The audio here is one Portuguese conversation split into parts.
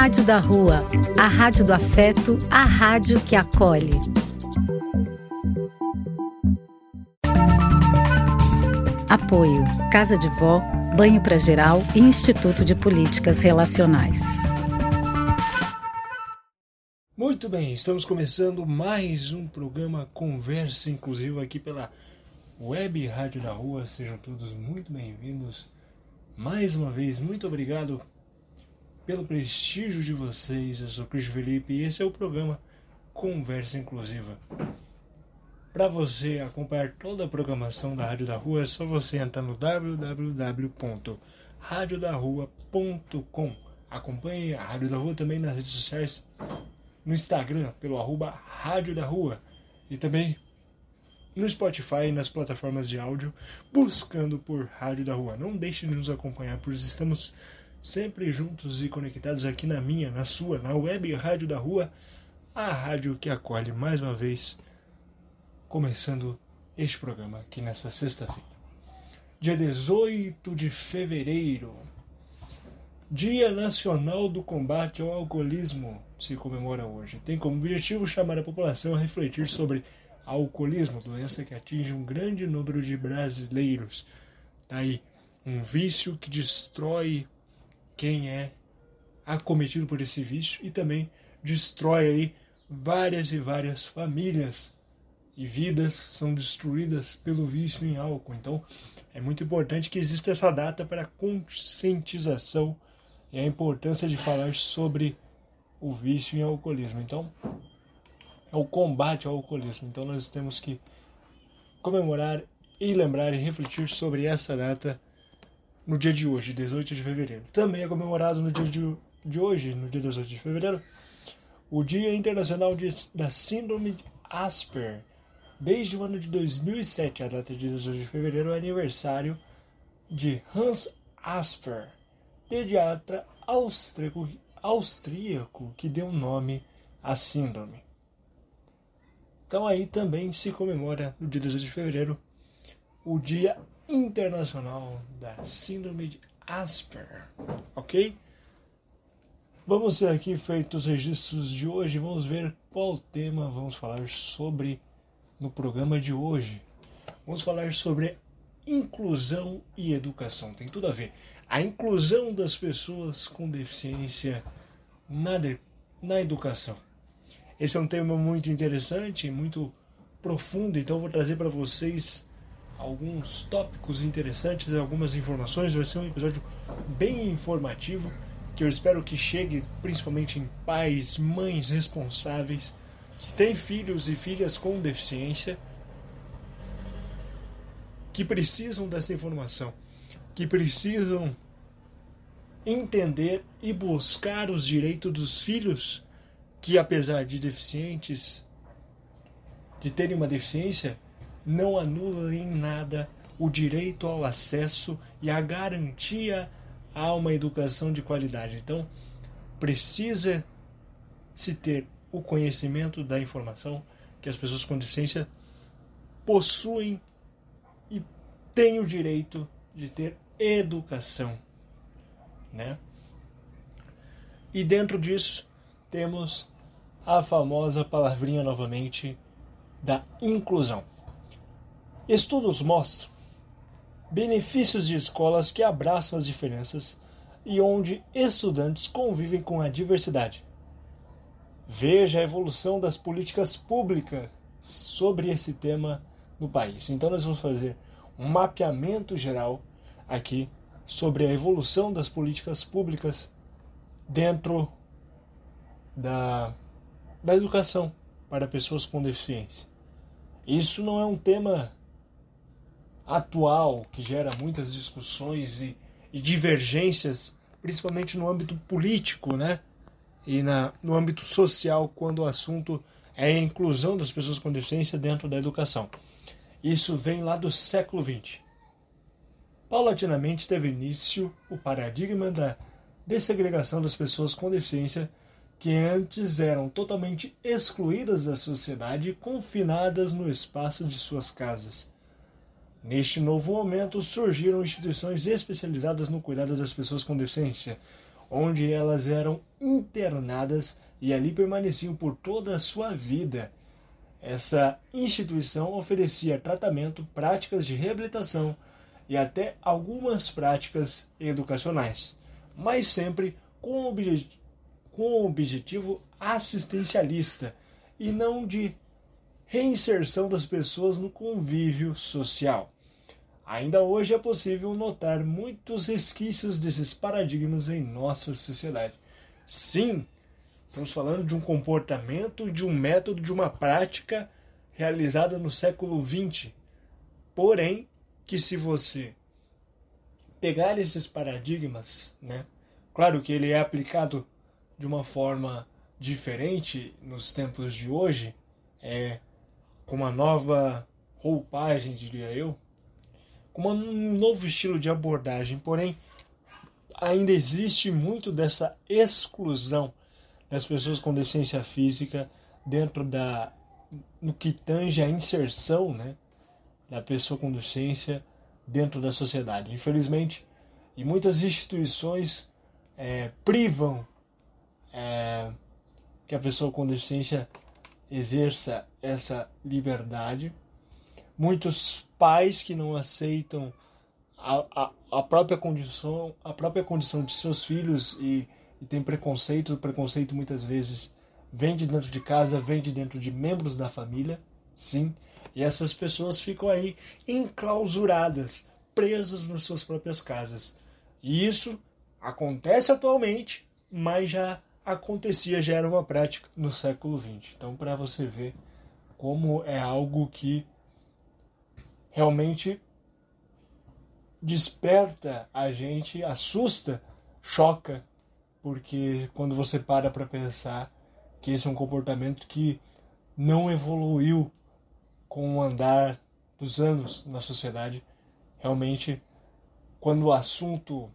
Rádio da Rua, a rádio do afeto, a rádio que acolhe. Apoio: Casa de Vó, Banho para Geral e Instituto de Políticas Relacionais. Muito bem, estamos começando mais um programa Conversa Inclusiva aqui pela Web Rádio da Rua. Sejam todos muito bem-vindos. Mais uma vez, muito obrigado pelo prestígio de vocês. Eu sou Cris Felipe e esse é o programa Conversa Inclusiva. Para você acompanhar toda a programação da Rádio da Rua, é só você entrar no www.radiodarrua.com. Acompanhe a Rádio da Rua também nas redes sociais, no Instagram, pelo arroba Rádio da Rua, e também no Spotify e nas plataformas de áudio, buscando por Rádio da Rua. Não deixe de nos acompanhar, pois estamos sempre juntos e conectados aqui na minha, na sua, na web Rádio da Rua, a rádio que acolhe mais uma vez, começando este programa aqui nesta sexta-feira. Dia 18 de fevereiro, Dia Nacional do Combate ao Alcoolismo se comemora hoje. Tem como objetivo chamar a população a refletir sobre alcoolismo, doença que atinge um grande número de brasileiros. Tá aí um vício que destrói quem é acometido por esse vício e também destrói aí várias e várias famílias e vidas são destruídas pelo vício em álcool. Então, é muito importante que exista essa data para conscientização e a importância de falar sobre o vício em alcoolismo. Então, é o combate ao alcoolismo. Então, nós temos que comemorar e lembrar e refletir sobre essa data no dia de hoje, 18 de fevereiro. Também é comemorado no dia de, de hoje, no dia 18 de fevereiro, o Dia Internacional de, da Síndrome de Asper. Desde o ano de 2007, a data de 18 de fevereiro é aniversário de Hans Asper, pediatra austríaco, austríaco que deu nome à síndrome. Então aí também se comemora no dia 18 de fevereiro o Dia Internacional da Síndrome de Asper, ok? Vamos ver aqui feitos os registros de hoje, vamos ver qual tema vamos falar sobre no programa de hoje. Vamos falar sobre inclusão e educação, tem tudo a ver. A inclusão das pessoas com deficiência na, de, na educação. Esse é um tema muito interessante, muito profundo, então vou trazer para vocês alguns tópicos interessantes, algumas informações. Vai ser um episódio bem informativo que eu espero que chegue principalmente em pais, mães responsáveis que têm filhos e filhas com deficiência que precisam dessa informação, que precisam entender e buscar os direitos dos filhos que apesar de deficientes de terem uma deficiência, não anula em nada o direito ao acesso e a garantia a uma educação de qualidade. Então, precisa se ter o conhecimento da informação que as pessoas com deficiência possuem e têm o direito de ter educação, né? E dentro disso temos a famosa palavrinha novamente da inclusão. Estudos mostram benefícios de escolas que abraçam as diferenças e onde estudantes convivem com a diversidade. Veja a evolução das políticas públicas sobre esse tema no país. Então, nós vamos fazer um mapeamento geral aqui sobre a evolução das políticas públicas dentro da, da educação para pessoas com deficiência. Isso não é um tema atual que gera muitas discussões e, e divergências, principalmente no âmbito político, né? E na, no âmbito social, quando o assunto é a inclusão das pessoas com deficiência dentro da educação. Isso vem lá do século XX. Paulatinamente teve início o paradigma da dessegregação das pessoas com deficiência que antes eram totalmente excluídas da sociedade confinadas no espaço de suas casas. Neste novo momento surgiram instituições especializadas no cuidado das pessoas com deficiência, onde elas eram internadas e ali permaneciam por toda a sua vida. Essa instituição oferecia tratamento, práticas de reabilitação e até algumas práticas educacionais, mas sempre com, obje com objetivo assistencialista e não de reinserção das pessoas no convívio social. Ainda hoje é possível notar muitos resquícios desses paradigmas em nossa sociedade. Sim, estamos falando de um comportamento, de um método, de uma prática realizada no século XX. Porém, que se você pegar esses paradigmas, né? Claro que ele é aplicado de uma forma diferente nos tempos de hoje, é com uma nova roupagem, diria eu, com um novo estilo de abordagem, porém ainda existe muito dessa exclusão das pessoas com deficiência física dentro da no que tange a inserção, né, da pessoa com deficiência dentro da sociedade. Infelizmente, e muitas instituições é, privam é, que a pessoa com deficiência exerça essa liberdade. Muitos pais que não aceitam a, a, a, própria condição a própria condição de seus filhos e, e tem preconceito. O preconceito muitas vezes vem de dentro de casa vem de dentro de membros da família sim. E essas pessoas ficam aí enclausuradas presas nas suas próprias casas. E isso acontece atualmente mas já acontecia já era uma prática no século XX então para você ver como é algo que realmente desperta a gente, assusta, choca, porque quando você para para pensar que esse é um comportamento que não evoluiu com o andar dos anos na sociedade, realmente quando o assunto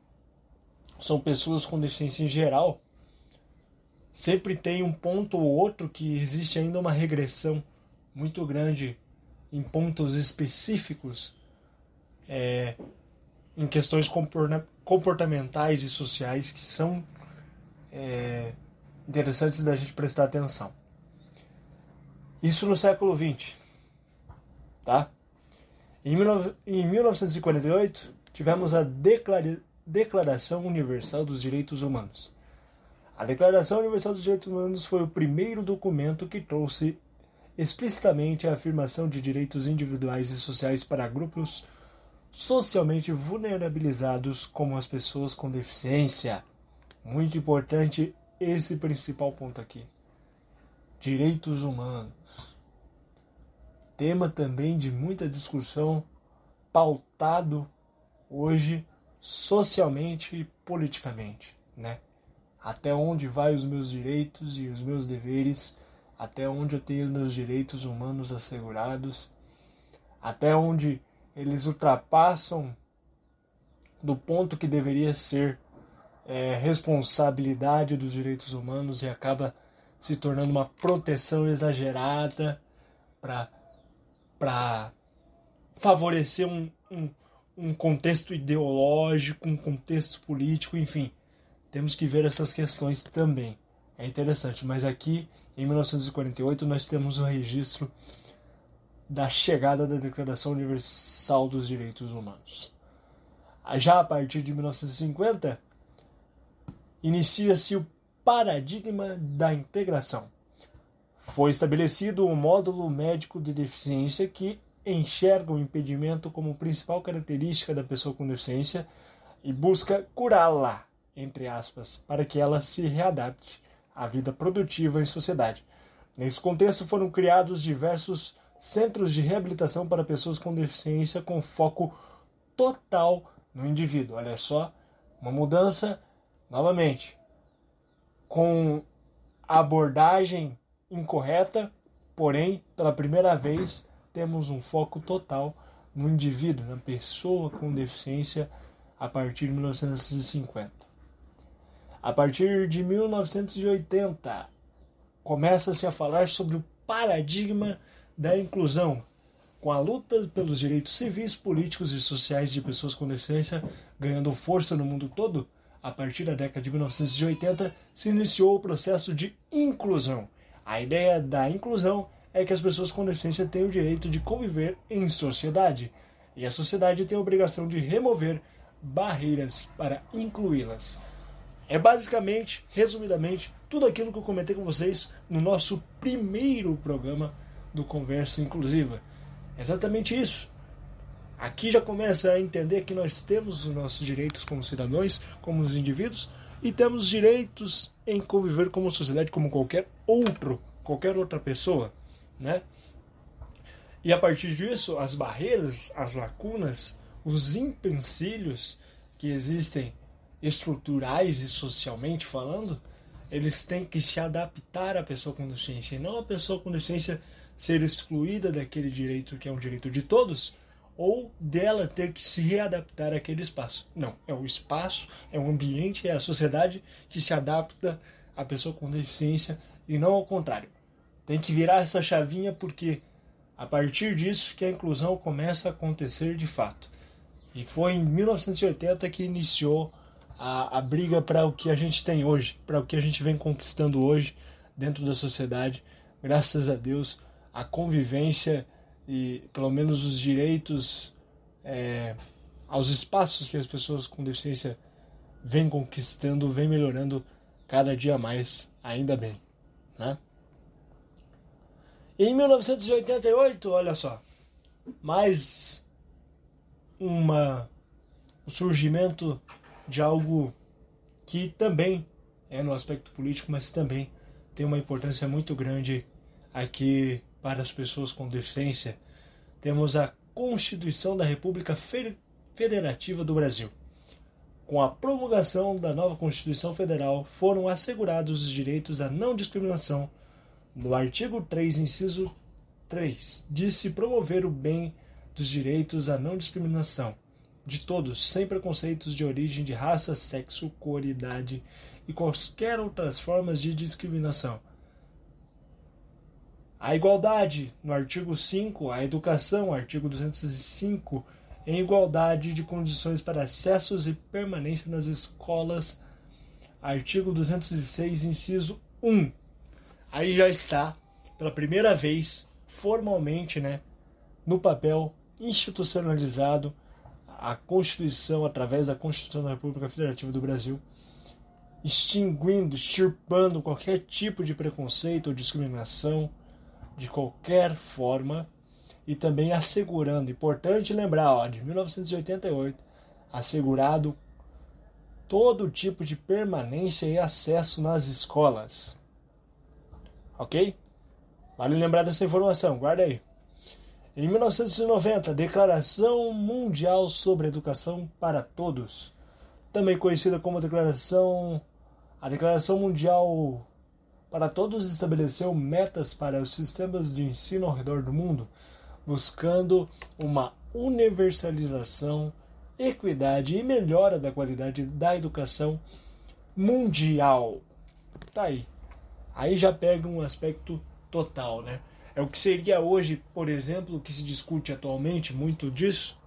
são pessoas com deficiência em geral, sempre tem um ponto ou outro que existe ainda uma regressão muito grande em pontos específicos, é, em questões comportamentais e sociais que são é, interessantes da gente prestar atenção. Isso no século XX, tá? Em, em 1948 tivemos a Declaração Universal dos Direitos Humanos. A Declaração Universal dos Direitos Humanos foi o primeiro documento que trouxe explicitamente a afirmação de direitos individuais e sociais para grupos socialmente vulnerabilizados, como as pessoas com deficiência. Muito importante esse principal ponto aqui. Direitos humanos. Tema também de muita discussão, pautado hoje socialmente e politicamente, né? Até onde vai os meus direitos e os meus deveres até onde eu tenho meus direitos humanos assegurados, até onde eles ultrapassam do ponto que deveria ser é, responsabilidade dos direitos humanos e acaba se tornando uma proteção exagerada para favorecer um, um, um contexto ideológico, um contexto político, enfim. Temos que ver essas questões também. É interessante, mas aqui em 1948 nós temos o registro da chegada da Declaração Universal dos Direitos Humanos. Já a partir de 1950, inicia-se o paradigma da integração. Foi estabelecido um módulo médico de deficiência que enxerga o impedimento como principal característica da pessoa com deficiência e busca curá-la, entre aspas, para que ela se readapte a vida produtiva em sociedade. Nesse contexto, foram criados diversos centros de reabilitação para pessoas com deficiência com foco total no indivíduo. Olha só, uma mudança, novamente, com abordagem incorreta, porém, pela primeira vez, temos um foco total no indivíduo, na pessoa com deficiência, a partir de 1950. A partir de 1980, começa-se a falar sobre o paradigma da inclusão, com a luta pelos direitos civis, políticos e sociais de pessoas com deficiência ganhando força no mundo todo. a partir da década de 1980, se iniciou o processo de inclusão. A ideia da inclusão é que as pessoas com deficiência têm o direito de conviver em sociedade, e a sociedade tem a obrigação de remover barreiras para incluí-las. É basicamente, resumidamente, tudo aquilo que eu comentei com vocês no nosso primeiro programa do Conversa Inclusiva. É exatamente isso. Aqui já começa a entender que nós temos os nossos direitos como cidadãos, como os indivíduos, e temos direitos em conviver como sociedade como qualquer outro, qualquer outra pessoa, né? E a partir disso, as barreiras, as lacunas, os empecilhos que existem estruturais e socialmente falando, eles têm que se adaptar à pessoa com deficiência, e não a pessoa com deficiência ser excluída daquele direito que é um direito de todos, ou dela ter que se readaptar àquele espaço. Não, é o espaço, é o ambiente, é a sociedade que se adapta à pessoa com deficiência e não ao contrário. Tem que virar essa chavinha porque a partir disso que a inclusão começa a acontecer de fato. E foi em 1980 que iniciou a, a briga para o que a gente tem hoje, para o que a gente vem conquistando hoje dentro da sociedade. Graças a Deus, a convivência e pelo menos os direitos é, aos espaços que as pessoas com deficiência vêm conquistando, vêm melhorando cada dia mais, ainda bem. Né? Em 1988, olha só, mais uma, o surgimento de algo que também é no aspecto político, mas também tem uma importância muito grande aqui para as pessoas com deficiência, temos a Constituição da República Federativa do Brasil. Com a promulgação da nova Constituição Federal, foram assegurados os direitos à não discriminação. No artigo 3, inciso 3, diz-se promover o bem dos direitos à não discriminação de todos, sem preconceitos de origem de raça, sexo, cor, idade e quaisquer outras formas de discriminação a igualdade, no artigo 5, a educação, artigo 205, em igualdade de condições para acessos e permanência nas escolas, artigo 206, inciso 1. Aí já está, pela primeira vez, formalmente, né, no papel institucionalizado, a Constituição, através da Constituição da República Federativa do Brasil, extinguindo, extirpando qualquer tipo de preconceito ou discriminação de qualquer forma e também assegurando, importante lembrar, ó, de 1988, assegurado todo tipo de permanência e acesso nas escolas. Ok? Vale lembrar dessa informação, guarda aí. Em 1990, Declaração Mundial sobre Educação para Todos, também conhecida como Declaração a Declaração Mundial para todos estabeleceu metas para os sistemas de ensino ao redor do mundo, buscando uma universalização, equidade e melhora da qualidade da educação mundial. Tá aí. Aí já pega um aspecto total, né? É o que seria hoje, por exemplo, o que se discute atualmente muito disso,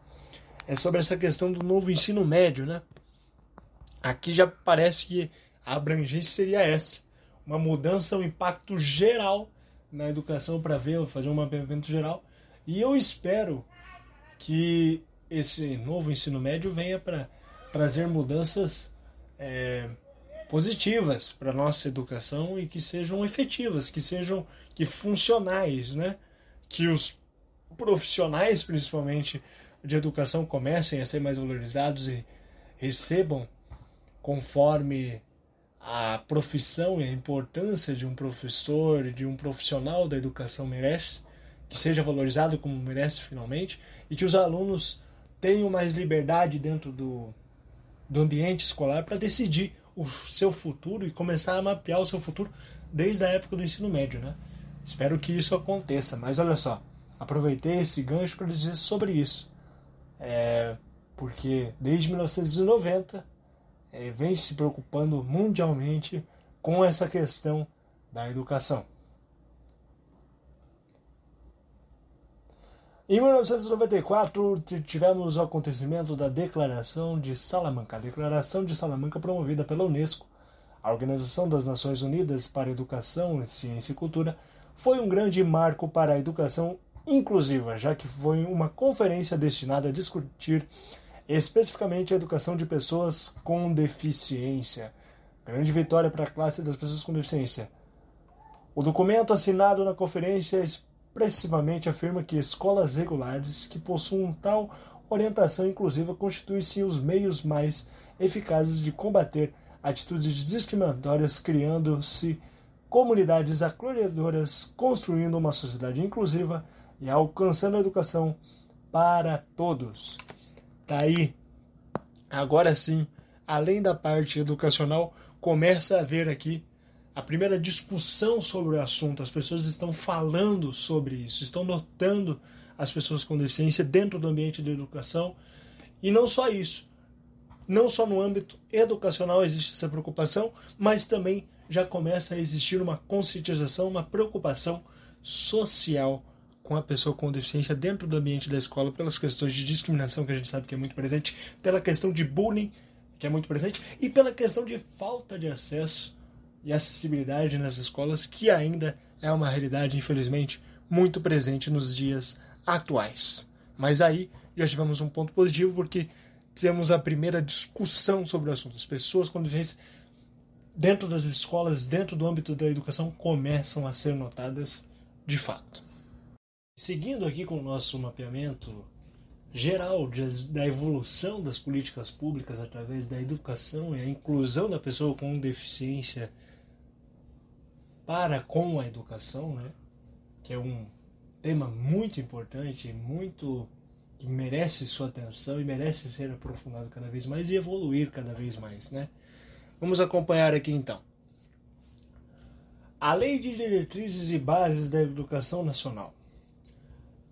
é sobre essa questão do novo ensino médio, né? Aqui já parece que a abrangência seria essa uma mudança, um impacto geral na educação para ver, fazer um mapeamento geral. E eu espero que esse novo ensino médio venha para trazer mudanças é, positivas para nossa educação e que sejam efetivas, que sejam que funcionais, né? Que os profissionais, principalmente de educação, comecem a ser mais valorizados e recebam conforme a profissão e a importância de um professor, de um profissional da educação merece, que seja valorizado como merece finalmente, e que os alunos tenham mais liberdade dentro do, do ambiente escolar para decidir o seu futuro e começar a mapear o seu futuro desde a época do ensino médio, né? Espero que isso aconteça, mas olha só, aproveitei esse gancho para dizer sobre isso. É, porque desde 1990 é, vem se preocupando mundialmente com essa questão da educação. Em 1994, tivemos o acontecimento da Declaração de Salamanca. A Declaração de Salamanca, promovida pela Unesco, a Organização das Nações Unidas para Educação, Ciência e Cultura, foi um grande marco para a educação inclusiva, já que foi uma conferência destinada a discutir especificamente a educação de pessoas com deficiência. Grande vitória para a classe das pessoas com deficiência. O documento assinado na conferência expressivamente afirma que escolas regulares que possuam tal orientação inclusiva constituem-se os meios mais eficazes de combater atitudes discriminatórias, criando-se comunidades acolhedoras, construindo uma sociedade inclusiva e alcançando a educação para todos. Tá aí. Agora sim, além da parte educacional, começa a haver aqui a primeira discussão sobre o assunto. As pessoas estão falando sobre isso, estão notando as pessoas com deficiência dentro do ambiente da educação. E não só isso. Não só no âmbito educacional existe essa preocupação, mas também já começa a existir uma conscientização, uma preocupação social com a pessoa com deficiência dentro do ambiente da escola, pelas questões de discriminação que a gente sabe que é muito presente, pela questão de bullying que é muito presente e pela questão de falta de acesso e acessibilidade nas escolas, que ainda é uma realidade, infelizmente, muito presente nos dias atuais. Mas aí já tivemos um ponto positivo porque temos a primeira discussão sobre o assunto. As pessoas com deficiência dentro das escolas, dentro do âmbito da educação, começam a ser notadas de fato. Seguindo aqui com o nosso mapeamento geral da evolução das políticas públicas através da educação e a inclusão da pessoa com deficiência para com a educação, né? que é um tema muito importante, muito que merece sua atenção e merece ser aprofundado cada vez mais e evoluir cada vez mais, né? Vamos acompanhar aqui então. A Lei de Diretrizes e Bases da Educação Nacional.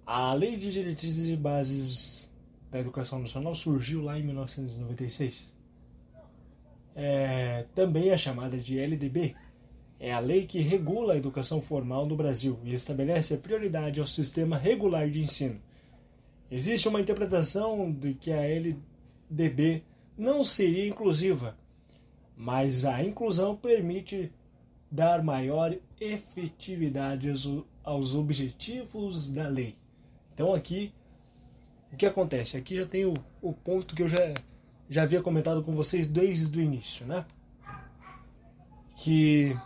A Lei de Diretrizes e Bases da Educação Nacional surgiu lá em 1996. É, também é chamada de LDB, é a lei que regula a educação formal no Brasil e estabelece a prioridade ao sistema regular de ensino. Existe uma interpretação de que a LDB não seria inclusiva, mas a inclusão permite dar maior efetividade aos objetivos da lei. Então aqui, o que acontece? Aqui já tem o, o ponto que eu já, já havia comentado com vocês desde o início, né? Que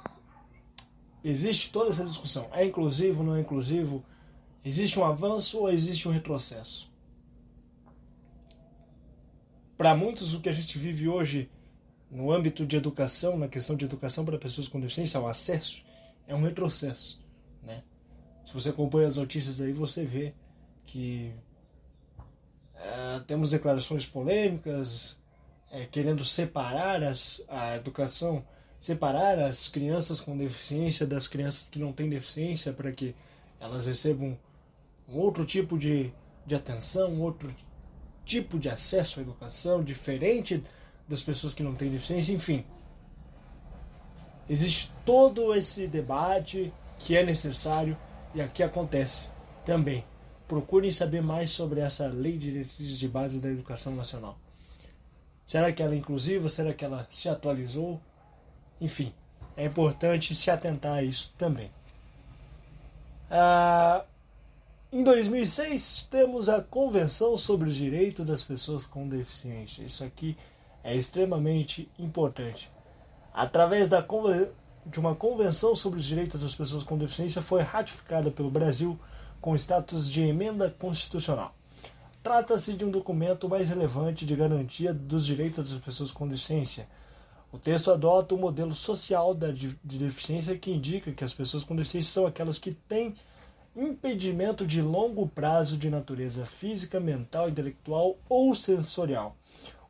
Existe toda essa discussão. É inclusivo, não é inclusivo? Existe um avanço ou existe um retrocesso? Para muitos, o que a gente vive hoje no âmbito de educação, na questão de educação para pessoas com deficiência, o acesso, é um retrocesso. Né? Se você acompanha as notícias aí, você vê que é, temos declarações polêmicas é, querendo separar as, a educação separar as crianças com deficiência das crianças que não têm deficiência para que elas recebam um outro tipo de, de atenção, um outro tipo de acesso à educação, diferente das pessoas que não têm deficiência, enfim. Existe todo esse debate que é necessário e aqui acontece também. Procurem saber mais sobre essa Lei de Diretrizes de Base da Educação Nacional. Será que ela é inclusiva? Será que ela se atualizou? Enfim, é importante se atentar a isso também. Ah, em 2006, temos a Convenção sobre os Direitos das Pessoas com Deficiência. Isso aqui é extremamente importante. Através da, de uma Convenção sobre os Direitos das Pessoas com Deficiência, foi ratificada pelo Brasil com status de emenda constitucional. Trata-se de um documento mais relevante de garantia dos direitos das pessoas com deficiência o texto adota o um modelo social da, de, de deficiência que indica que as pessoas com deficiência são aquelas que têm impedimento de longo prazo de natureza física, mental, intelectual ou sensorial,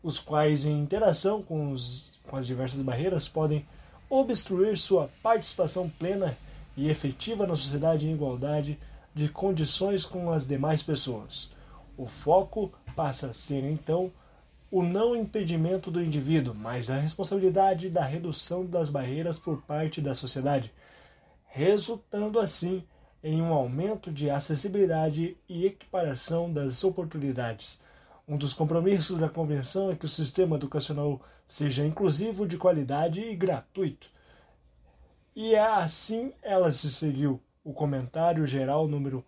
os quais, em interação com, os, com as diversas barreiras, podem obstruir sua participação plena e efetiva na sociedade em igualdade de condições com as demais pessoas. O foco passa a ser, então, o não impedimento do indivíduo, mas a responsabilidade da redução das barreiras por parte da sociedade, resultando assim em um aumento de acessibilidade e equiparação das oportunidades. Um dos compromissos da Convenção é que o sistema educacional seja inclusivo, de qualidade e gratuito. E é assim ela se seguiu o comentário geral número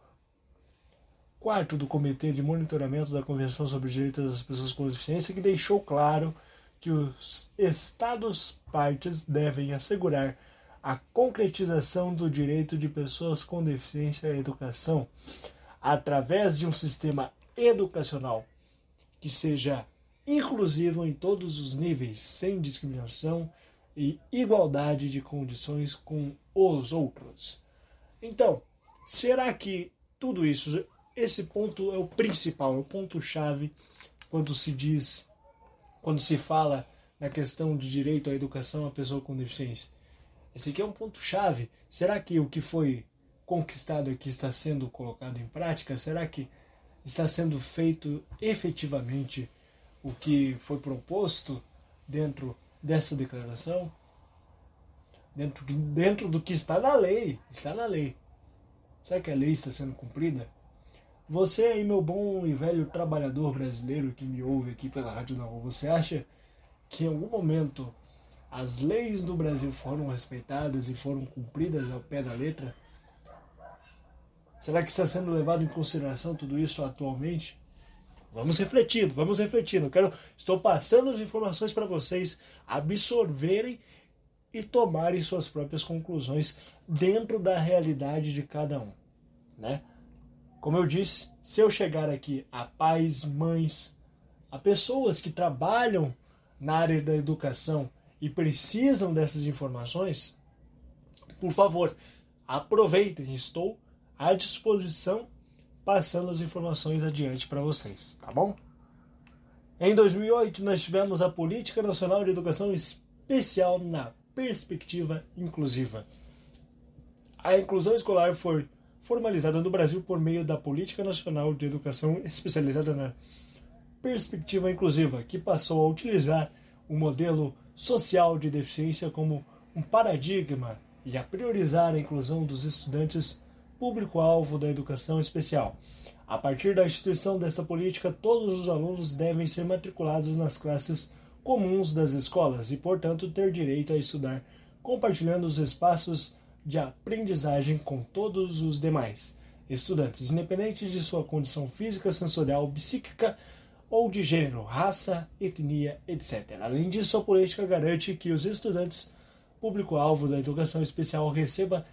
4 do Comitê de Monitoramento da Convenção sobre os Direitos das Pessoas com Deficiência, que deixou claro que os Estados partes devem assegurar a concretização do direito de pessoas com deficiência à educação através de um sistema educacional que seja inclusivo em todos os níveis, sem discriminação e igualdade de condições com os outros. Então, será que tudo isso, esse ponto é o principal, é o ponto-chave quando se diz, quando se fala na questão de direito à educação à pessoa com deficiência? Esse aqui é um ponto-chave. Será que o que foi conquistado aqui está sendo colocado em prática? Será que está sendo feito efetivamente o que foi proposto dentro dessa declaração? Dentro, dentro do que está na lei. Está na lei. Será que a lei está sendo cumprida? Você aí, meu bom e velho trabalhador brasileiro que me ouve aqui pela Rádio Não, você acha que em algum momento as leis do Brasil foram respeitadas e foram cumpridas ao pé da letra? Será que está sendo levado em consideração tudo isso atualmente? Vamos refletindo, vamos refletindo. quero, estou passando as informações para vocês absorverem e tomarem suas próprias conclusões dentro da realidade de cada um, né? Como eu disse, se eu chegar aqui a pais, mães, a pessoas que trabalham na área da educação e precisam dessas informações, por favor, aproveitem, estou à disposição passando as informações adiante para vocês, tá bom? Em 2008, nós tivemos a Política Nacional de Educação Especial na Perspectiva Inclusiva. A inclusão escolar foi formalizada no Brasil por meio da Política Nacional de Educação Especializada na Perspectiva Inclusiva, que passou a utilizar o modelo social de deficiência como um paradigma e a priorizar a inclusão dos estudantes público-alvo da educação especial. A partir da instituição dessa política, todos os alunos devem ser matriculados nas classes comuns das escolas e, portanto, ter direito a estudar, compartilhando os espaços de aprendizagem com todos os demais estudantes, independente de sua condição física, sensorial, psíquica ou de gênero, raça, etnia, etc. Além disso, a política garante que os estudantes público-alvo da educação especial receba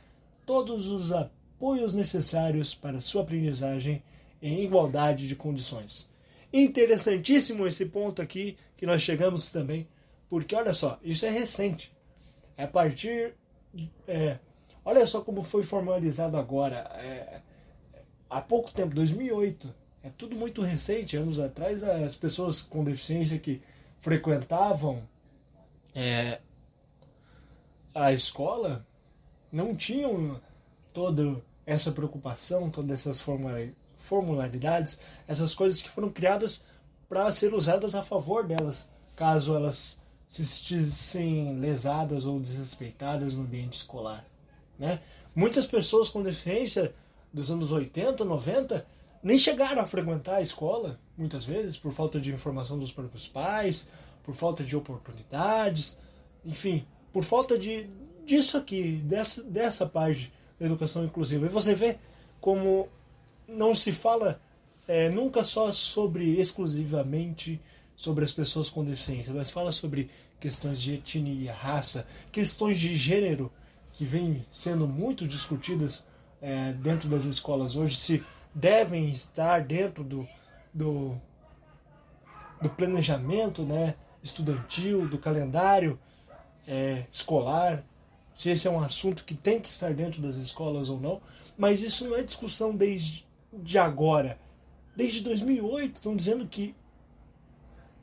todos os apoios necessários para sua aprendizagem em igualdade de condições. Interessantíssimo esse ponto aqui que nós chegamos também, porque olha só, isso é recente. É a partir. É, olha só como foi formalizado agora. É, há pouco tempo, 2008 é tudo muito recente. Anos atrás, as pessoas com deficiência que frequentavam é, a escola não tinham toda essa preocupação, todas essas formularidades, essas coisas que foram criadas para ser usadas a favor delas, caso elas se sentissem lesadas ou desrespeitadas no ambiente escolar. Né? Muitas pessoas com deficiência dos anos 80, 90 nem chegaram a frequentar a escola, muitas vezes, por falta de informação dos próprios pais, por falta de oportunidades, enfim, por falta de disso aqui, dessa, dessa parte da educação inclusiva. E você vê como não se fala é, nunca só sobre exclusivamente sobre as pessoas com deficiência, mas fala sobre questões de etnia, raça, questões de gênero que vêm sendo muito discutidas é, dentro das escolas hoje. Se devem estar dentro do, do, do planejamento né, estudantil, do calendário é, escolar, se esse é um assunto que tem que estar dentro das escolas ou não, mas isso não é discussão desde de agora. Desde 2008 estão dizendo que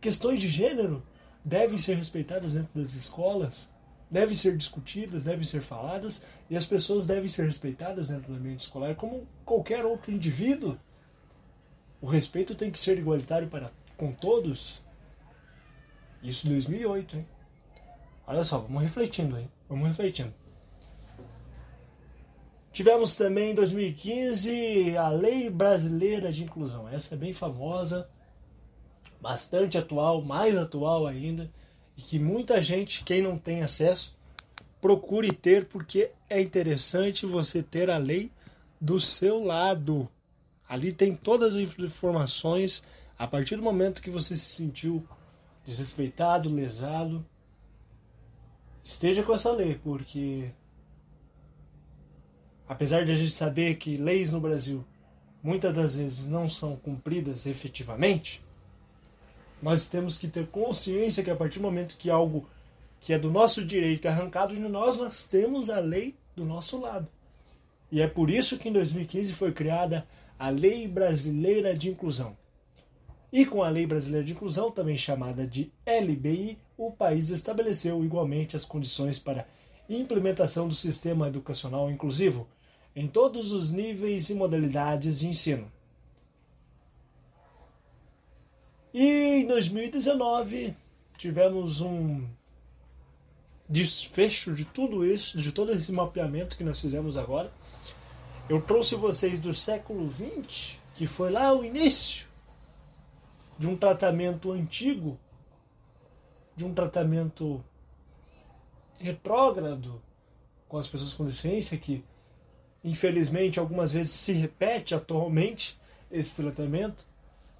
questões de gênero devem ser respeitadas dentro das escolas devem ser discutidas, devem ser faladas e as pessoas devem ser respeitadas dentro do ambiente escolar como qualquer outro indivíduo. O respeito tem que ser igualitário para com todos. Isso em 2008, hein? Olha só, vamos refletindo, hein? Vamos refletindo. Tivemos também em 2015 a Lei Brasileira de Inclusão. Essa é bem famosa, bastante atual, mais atual ainda, e que muita gente, quem não tem acesso, procure ter, porque é interessante você ter a lei do seu lado. Ali tem todas as informações. A partir do momento que você se sentiu desrespeitado, lesado, esteja com essa lei, porque apesar de a gente saber que leis no Brasil muitas das vezes não são cumpridas efetivamente, nós temos que ter consciência que a partir do momento que algo que é do nosso direito é arrancado de nós, nós temos a lei do nosso lado. E é por isso que em 2015 foi criada a Lei Brasileira de Inclusão. E com a Lei Brasileira de Inclusão, também chamada de LBI, o país estabeleceu igualmente as condições para implementação do sistema educacional inclusivo em todos os níveis e modalidades de ensino. E em 2019 tivemos um desfecho de tudo isso, de todo esse mapeamento que nós fizemos agora. Eu trouxe vocês do século XX, que foi lá o início de um tratamento antigo, de um tratamento retrógrado com as pessoas com deficiência, que infelizmente algumas vezes se repete atualmente esse tratamento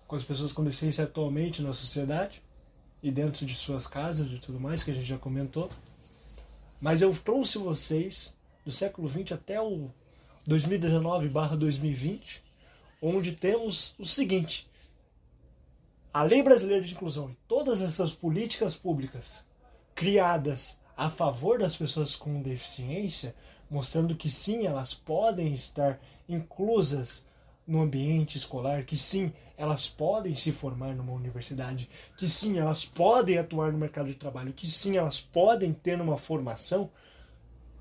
com as pessoas com deficiência atualmente na sociedade e dentro de suas casas e tudo mais, que a gente já comentou. Mas eu trouxe vocês do século XX até o 2019/2020, onde temos o seguinte: a Lei Brasileira de Inclusão e todas essas políticas públicas criadas a favor das pessoas com deficiência, mostrando que sim, elas podem estar inclusas no ambiente escolar, que sim, elas podem se formar numa universidade, que sim, elas podem atuar no mercado de trabalho, que sim, elas podem ter uma formação.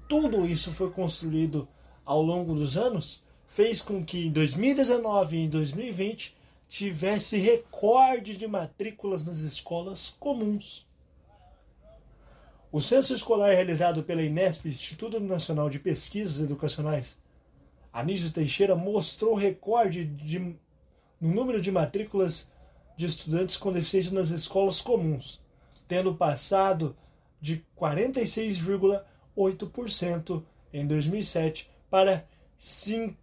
Tudo isso foi construído ao longo dos anos, fez com que em 2019 e em 2020 tivesse recorde de matrículas nas escolas comuns. O censo escolar realizado pela Inesp, Instituto Nacional de Pesquisas Educacionais, Anísio Teixeira mostrou recorde de, no número de matrículas de estudantes com deficiência nas escolas comuns, tendo passado de 46,8% em 2007 para, 5,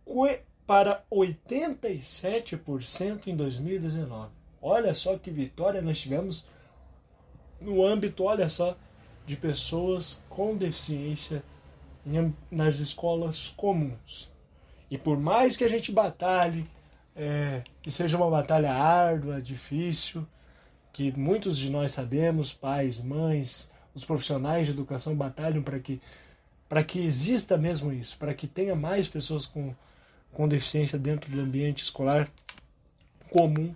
para 87% em 2019. Olha só que vitória nós tivemos no âmbito, olha só, de pessoas com deficiência nas escolas comuns. E por mais que a gente batalhe, é, que seja uma batalha árdua, difícil, que muitos de nós sabemos, pais, mães, os profissionais de educação batalham para que para que exista mesmo isso, para que tenha mais pessoas com, com deficiência dentro do ambiente escolar comum,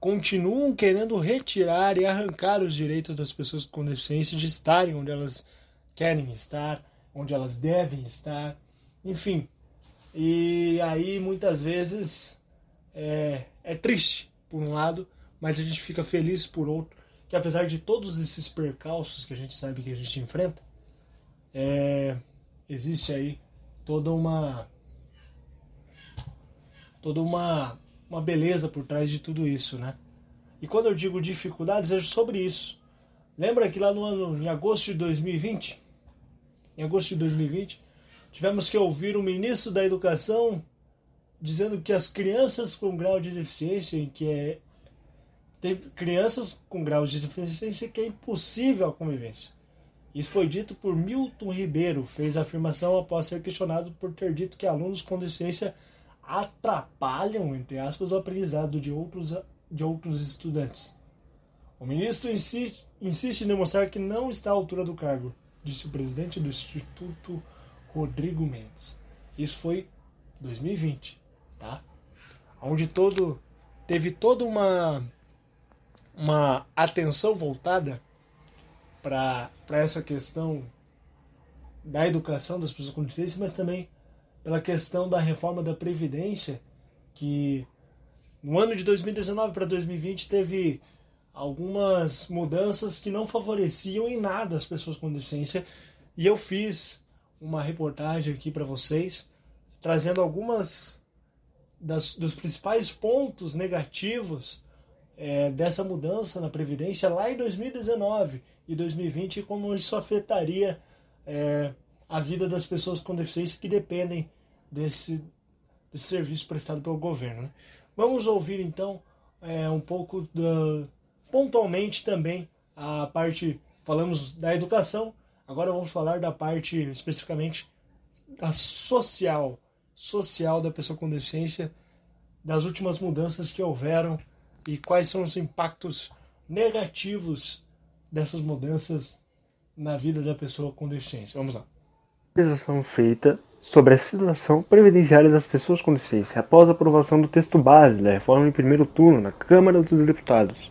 continuam querendo retirar e arrancar os direitos das pessoas com deficiência de estarem onde elas querem estar, onde elas devem estar, enfim, e aí muitas vezes é, é triste por um lado, mas a gente fica feliz por outro, que apesar de todos esses percalços que a gente sabe que a gente enfrenta, é, existe aí toda uma toda uma uma beleza por trás de tudo isso, né? E quando eu digo dificuldades é sobre isso. Lembra que lá no ano em agosto de 2020, em agosto de 2020, Tivemos que ouvir o ministro da Educação dizendo que as crianças com grau de deficiência, que é tem crianças com grau de deficiência que é impossível a convivência. Isso foi dito por Milton Ribeiro, fez a afirmação após ser questionado por ter dito que alunos com deficiência atrapalham, entre aspas, o aprendizado de outros, de outros estudantes. O ministro insiste, insiste em demonstrar que não está à altura do cargo, disse o presidente do Instituto Rodrigo Mendes. Isso foi 2020, tá? Onde todo teve toda uma uma atenção voltada para essa questão da educação das pessoas com deficiência, mas também pela questão da reforma da previdência, que no ano de 2019 para 2020 teve algumas mudanças que não favoreciam em nada as pessoas com deficiência, e eu fiz uma reportagem aqui para vocês trazendo algumas das, dos principais pontos negativos é, dessa mudança na Previdência lá em 2019 e 2020 e como isso afetaria é, a vida das pessoas com deficiência que dependem desse, desse serviço prestado pelo governo. Né? Vamos ouvir então é, um pouco da, pontualmente também a parte, falamos da educação, agora vamos falar da parte especificamente da social, social da pessoa com deficiência, das últimas mudanças que houveram e quais são os impactos negativos dessas mudanças na vida da pessoa com deficiência. Vamos lá. Pesquisação feita sobre a situação previdenciária das pessoas com deficiência após a aprovação do texto base da reforma em primeiro turno na Câmara dos Deputados,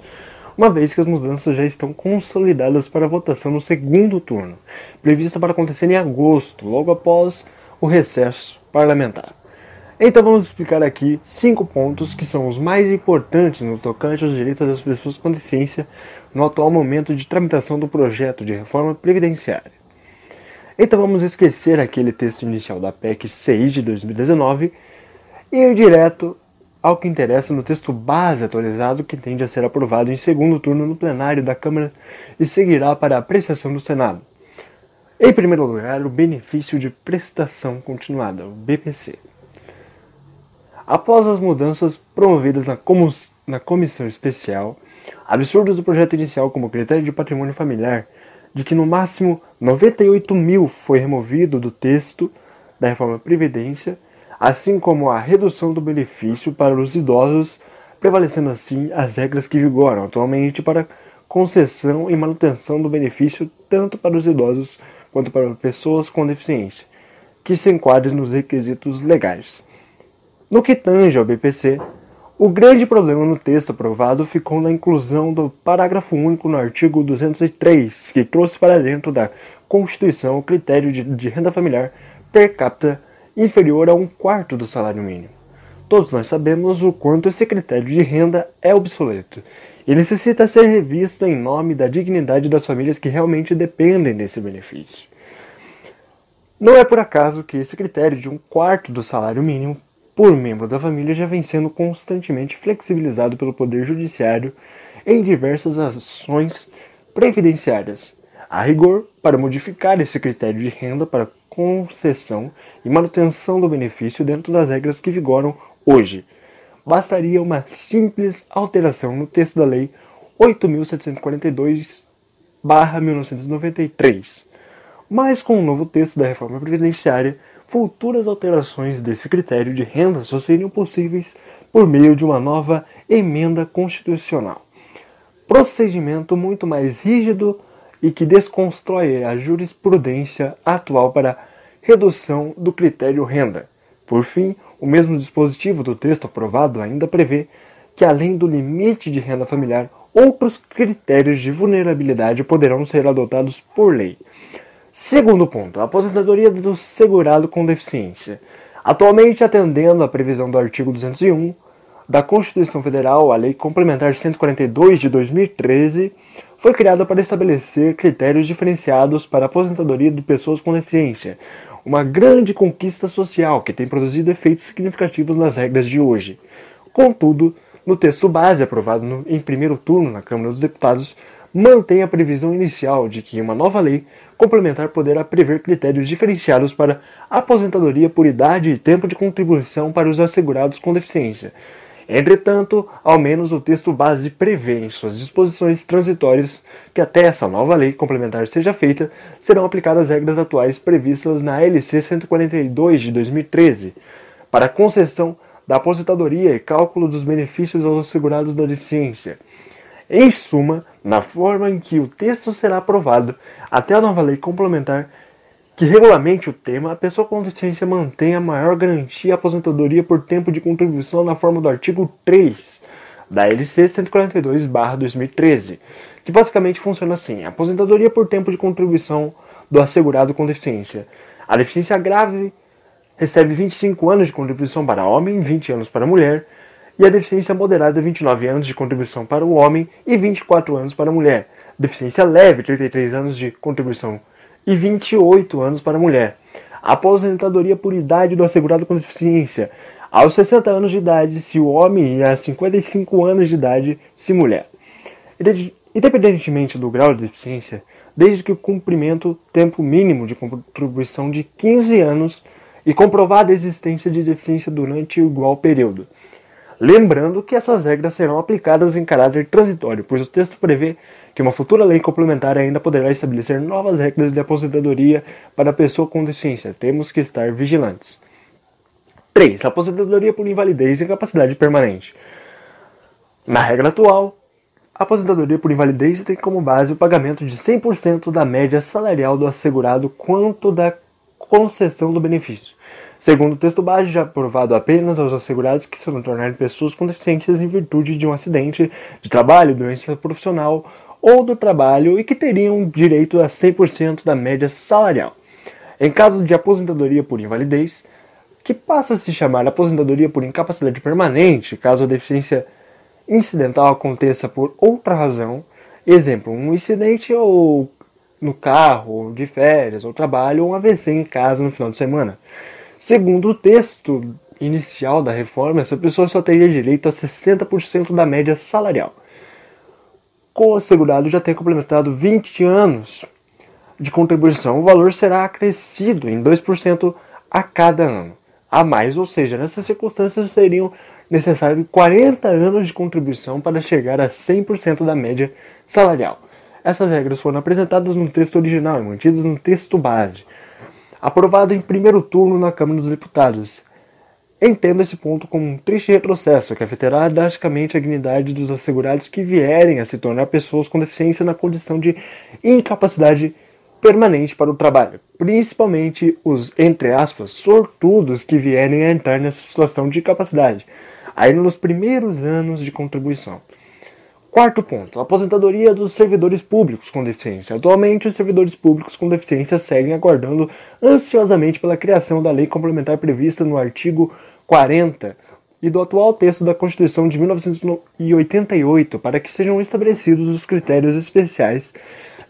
uma vez que as mudanças já estão consolidadas para votação no segundo turno, prevista para acontecer em agosto, logo após o recesso parlamentar. Então vamos explicar aqui cinco pontos que são os mais importantes no tocante aos direitos das pessoas com deficiência no atual momento de tramitação do projeto de reforma previdenciária. Então vamos esquecer aquele texto inicial da PEC 6 de 2019 e ir direto ao que interessa no texto base atualizado que tende a ser aprovado em segundo turno no plenário da Câmara e seguirá para a apreciação do Senado. Em primeiro lugar, o benefício de prestação continuada, o BPC. Após as mudanças promovidas na, na comissão especial, absurdos do projeto inicial como critério de patrimônio familiar, de que no máximo 98 mil foi removido do texto da reforma Previdência, assim como a redução do benefício para os idosos, prevalecendo assim as regras que vigoram atualmente para concessão e manutenção do benefício tanto para os idosos quanto para pessoas com deficiência, que se enquadrem nos requisitos legais. No que tange ao BPC, o grande problema no texto aprovado ficou na inclusão do parágrafo único no artigo 203, que trouxe para dentro da Constituição o critério de, renda familiar per capita inferior a um quarto do salário mínimo. Todos nós sabemos o quanto esse critério de renda é obsoleto e necessita ser revisto em nome da dignidade das famílias que realmente dependem desse benefício. Não é por acaso que esse critério de um quarto do salário mínimo por membro da família já vem sendo constantemente flexibilizado pelo Poder Judiciário em diversas ações previdenciárias. A rigor, para modificar esse critério de renda para concessão e manutenção do benefício dentro das regras que vigoram hoje bastaria uma simples alteração no texto da Lei 8.742-1993. Mas com o novo texto da reforma previdenciária, futuras alterações desse critério de renda só seriam possíveis por meio de uma nova emenda constitucional. Procedimento muito mais rígido e que desconstrói a jurisprudência atual para redução do critério renda. Por fim, o mesmo dispositivo do texto aprovado ainda prevê que, além do limite de renda familiar, outros critérios de vulnerabilidade poderão ser adotados por lei. Segundo ponto, a aposentadoria do segurado com deficiência. Atualmente, atendendo à previsão do artigo 201 da Constituição Federal, a Lei Complementar 142 de 2013 foi criada para estabelecer critérios diferenciados para a aposentadoria de pessoas com deficiência, uma grande conquista social que tem produzido efeitos significativos nas regras de hoje. Contudo, no texto base aprovado no, em primeiro turno na Câmara dos Deputados, mantém a previsão inicial de que uma nova lei complementar poderá prever critérios diferenciados para aposentadoria por idade e tempo de contribuição para os assegurados com deficiência, Entretanto, ao menos o texto base prevê em suas disposições transitórias que até essa nova lei complementar seja feita, serão aplicadas as regras atuais previstas na LC 142 de 2013 para concessão da aposentadoria e cálculo dos benefícios aos assegurados da deficiência. Em suma, na forma em que o texto será aprovado, até a nova lei complementar que regulamente o tema, a pessoa com deficiência mantém a maior garantia aposentadoria por tempo de contribuição na forma do artigo 3 da LC 142/2013, que basicamente funciona assim: aposentadoria por tempo de contribuição do assegurado com deficiência. A deficiência grave recebe 25 anos de contribuição para homem, 20 anos para mulher, e a deficiência moderada 29 anos de contribuição para o homem e 24 anos para a mulher. Deficiência leve 33 anos de contribuição e 28 anos para a mulher. Aposentadoria por idade do assegurado com deficiência. Aos 60 anos de idade, se o homem, e aos 55 anos de idade, se mulher. Independentemente do grau de deficiência, desde que o cumprimento tempo mínimo de contribuição de 15 anos e comprovada existência de deficiência durante igual período. Lembrando que essas regras serão aplicadas em caráter transitório, pois o texto prevê que uma futura lei complementar ainda poderá estabelecer novas regras de aposentadoria para a pessoa com deficiência. Temos que estar vigilantes. 3. Aposentadoria por invalidez e incapacidade permanente. Na regra atual, a aposentadoria por invalidez tem como base o pagamento de 100% da média salarial do assegurado quanto da concessão do benefício. Segundo o texto base, já aprovado apenas aos assegurados que se tornarem pessoas com deficiências em virtude de um acidente de trabalho, doença profissional ou do trabalho e que teriam direito a 100% da média salarial. Em caso de aposentadoria por invalidez, que passa a se chamar aposentadoria por incapacidade permanente, caso a deficiência incidental aconteça por outra razão, exemplo, um incidente ou no carro, de férias, ou trabalho, ou um AVC em casa no final de semana. Segundo o texto inicial da reforma, essa pessoa só teria direito a 60% da média salarial. Com o segurado já ter complementado 20 anos de contribuição, o valor será acrescido em 2% a cada ano a mais, ou seja, nessas circunstâncias seriam necessários 40 anos de contribuição para chegar a 100% da média salarial. Essas regras foram apresentadas no texto original e mantidas no texto base, aprovado em primeiro turno na Câmara dos Deputados. Entendo esse ponto como um triste retrocesso que afetará drasticamente a dignidade dos assegurados que vierem a se tornar pessoas com deficiência na condição de incapacidade permanente para o trabalho, principalmente os, entre aspas, sortudos que vierem a entrar nessa situação de incapacidade, ainda nos primeiros anos de contribuição. Quarto ponto, aposentadoria dos servidores públicos com deficiência. Atualmente, os servidores públicos com deficiência seguem aguardando ansiosamente pela criação da lei complementar prevista no artigo 40 e do atual texto da Constituição de 1988 para que sejam estabelecidos os critérios especiais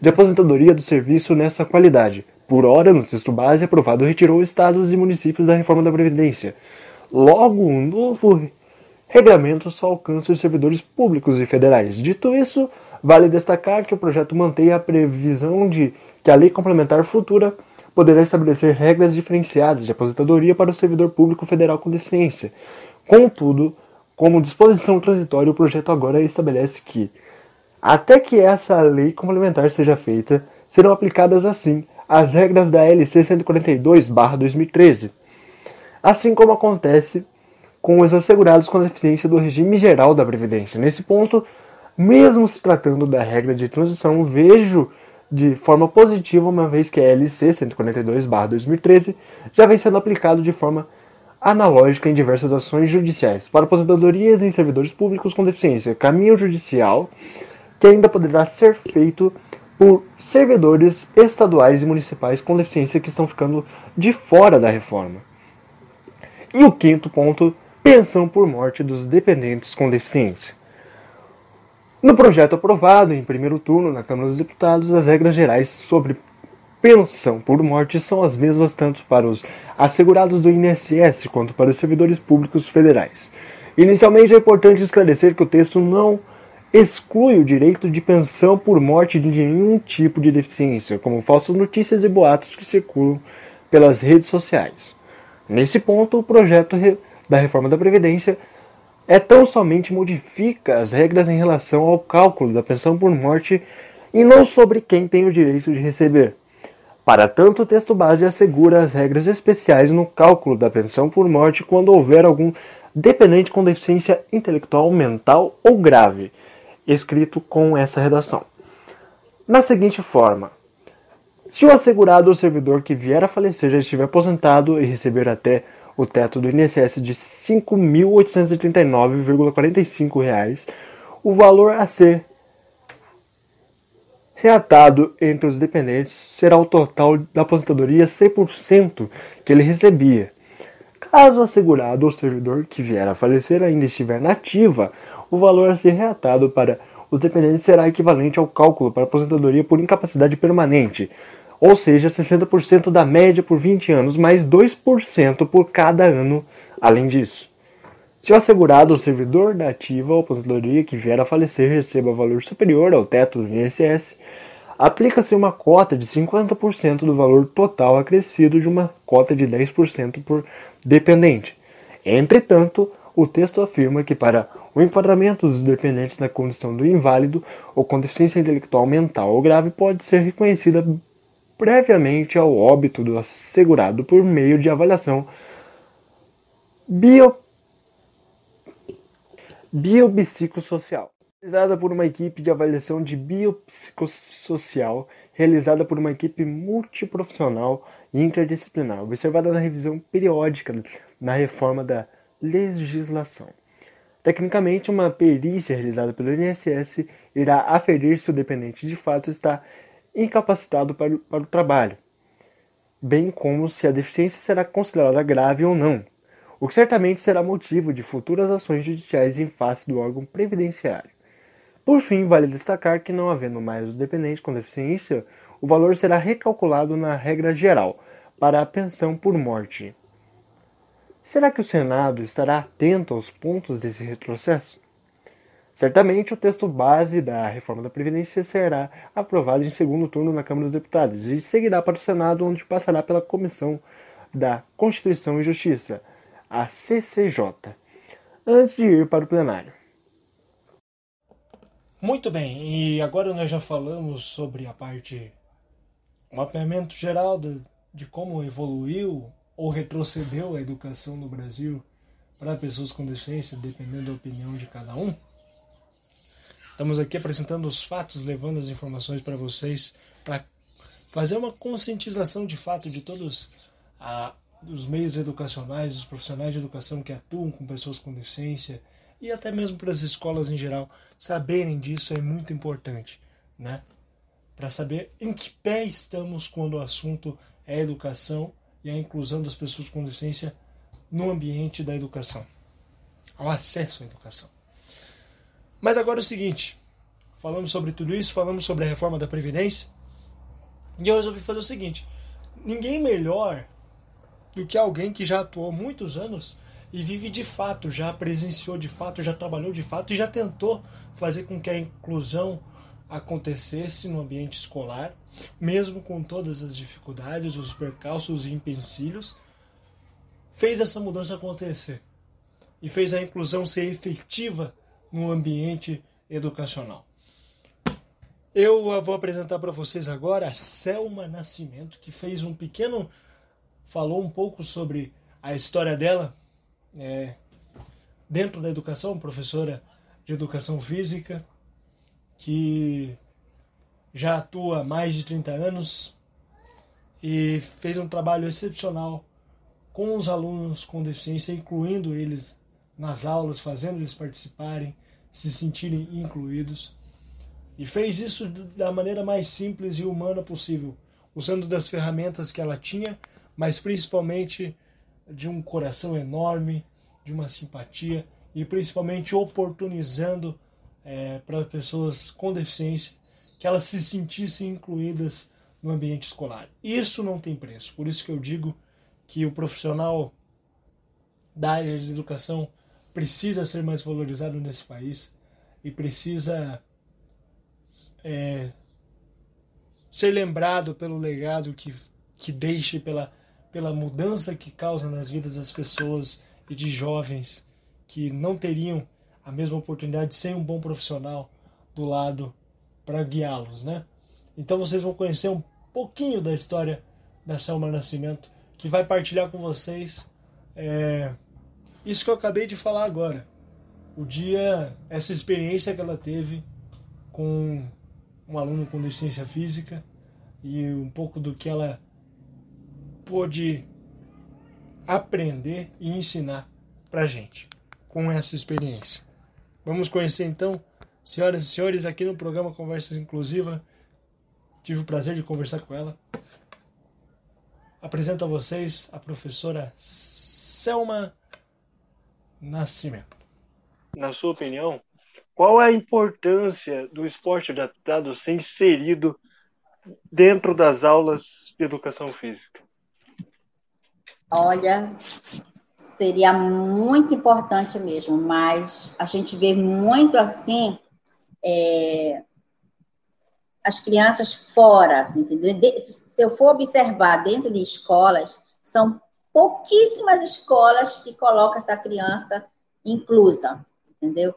de aposentadoria do serviço nessa qualidade. Por hora, no texto base aprovado, retirou estados e municípios da reforma da Previdência. Logo, um novo regulamento só alcança os servidores públicos e federais. Dito isso, vale destacar que o projeto mantém a previsão de que a lei complementar futura poderá estabelecer regras diferenciadas de aposentadoria para o servidor público federal com deficiência. Contudo, como disposição transitória, o projeto agora estabelece que até que essa lei complementar seja feita, serão aplicadas assim as regras da LC 142/2013, assim como acontece com os assegurados com deficiência do regime geral da Previdência. Nesse ponto, mesmo se tratando da regra de transição, vejo de forma positiva, uma vez que a LC 142/2013 já vem sendo aplicado de forma analógica em diversas ações judiciais para aposentadorias em servidores públicos com deficiência. Caminho judicial que ainda poderá ser feito por servidores estaduais e municipais com deficiência que estão ficando de fora da reforma. E o quinto ponto, pensão por morte dos dependentes com deficiência. No projeto aprovado em primeiro turno na Câmara dos Deputados, as regras gerais sobre pensão por morte são as mesmas tanto para os assegurados do INSS quanto para os servidores públicos federais. Inicialmente é importante esclarecer que o texto não exclui o direito de pensão por morte de nenhum tipo de deficiência, como falsas notícias e boatos que circulam pelas redes sociais. Nesse ponto, o projeto da reforma da Previdência é tão somente modifica as regras em relação ao cálculo da pensão por morte e não sobre quem tem o direito de receber. Para tanto, o texto base assegura as regras especiais no cálculo da pensão por morte quando houver algum dependente com deficiência intelectual, mental ou grave, escrito com essa redação. Na seguinte forma: se o assegurado ou servidor que vier a falecer já estiver aposentado e receber até o teto do INSS de R$ 5.839,45, o valor a ser reatado entre os dependentes será o total da aposentadoria 100% que ele recebia. Caso o assegurado ou servidor que vier a falecer ainda estiver nativa, o valor a ser reatado para os dependentes será equivalente ao cálculo para aposentadoria por incapacidade permanente, ou seja, 60% da média por 20 anos, mais 2% por cada ano além disso. Se o assegurado ou servidor da ativa ou aposentadoria que vier a falecer receba valor superior ao teto do INSS, aplica-se uma cota de 50% do valor total acrescido de uma cota de 10% por dependente. Entretanto, o texto afirma que para o enquadramento dos dependentes na condição do inválido ou com deficiência intelectual mental ou grave pode ser reconhecida previamente ao óbito do assegurado por meio de avaliação bio... biopsicossocial, realizada por uma equipe de avaliação de biopsicossocial, realizada por uma equipe multiprofissional e interdisciplinar, observada na revisão periódica na reforma da legislação. Tecnicamente, uma perícia realizada pelo INSS irá aferir se o dependente de fato está incapacitado para, para o trabalho, bem como se a deficiência será considerada grave ou não, o que certamente será motivo de futuras ações judiciais em face do órgão previdenciário. Por fim, vale destacar que, não havendo mais os dependentes com deficiência, o valor será recalculado na regra geral para a pensão por morte. Será que o Senado estará atento aos pontos desse retrocesso? Certamente o texto base da reforma da Previdência será aprovado em segundo turno na Câmara dos Deputados e seguirá para o Senado, onde passará pela Comissão da Constituição e Justiça, a CCJ, antes de ir para o plenário. Muito bem, e agora nós já falamos sobre a parte, o mapeamento geral de, de como evoluiu ou retrocedeu a educação no Brasil para pessoas com deficiência, dependendo da opinião de cada um. Estamos aqui apresentando os fatos, levando as informações para vocês, para fazer uma conscientização de fato de todos ah, os meios educacionais, os profissionais de educação que atuam com pessoas com deficiência e até mesmo para as escolas em geral saberem disso é muito importante, né? Para saber em que pé estamos quando o assunto é educação e a inclusão das pessoas com deficiência no ambiente da educação, ao acesso à educação. Mas agora é o seguinte, falamos sobre tudo isso, falamos sobre a reforma da Previdência, e eu resolvi fazer o seguinte, ninguém melhor do que alguém que já atuou muitos anos e vive de fato, já presenciou de fato, já trabalhou de fato e já tentou fazer com que a inclusão acontecesse no ambiente escolar, mesmo com todas as dificuldades, os percalços e empecilhos, fez essa mudança acontecer e fez a inclusão ser efetiva no ambiente educacional. Eu vou apresentar para vocês agora a Selma Nascimento, que fez um pequeno. falou um pouco sobre a história dela é, dentro da educação, professora de educação física, que já atua há mais de 30 anos e fez um trabalho excepcional com os alunos com deficiência, incluindo eles nas aulas, fazendo eles participarem, se sentirem incluídos. E fez isso da maneira mais simples e humana possível, usando das ferramentas que ela tinha, mas principalmente de um coração enorme, de uma simpatia e principalmente oportunizando é, para pessoas com deficiência que elas se sentissem incluídas no ambiente escolar. Isso não tem preço. Por isso que eu digo que o profissional da área de educação precisa ser mais valorizado nesse país e precisa é, ser lembrado pelo legado que, que deixe, pela, pela mudança que causa nas vidas das pessoas e de jovens que não teriam a mesma oportunidade sem um bom profissional do lado para guiá-los, né? Então vocês vão conhecer um pouquinho da história da Selma Nascimento, que vai partilhar com vocês é, isso que eu acabei de falar agora. O dia, essa experiência que ela teve com um aluno com deficiência física e um pouco do que ela pôde aprender e ensinar para gente com essa experiência. Vamos conhecer então, senhoras e senhores, aqui no programa Conversas Inclusiva. Tive o prazer de conversar com ela. Apresento a vocês a professora Selma Nascimento. Na sua opinião, qual é a importância do esporte adaptado ser inserido dentro das aulas de educação física? Olha, seria muito importante mesmo, mas a gente vê muito assim é, as crianças fora, assim, entendeu? De, se eu for observar dentro de escolas, são pouquíssimas escolas que colocam essa criança inclusa, entendeu?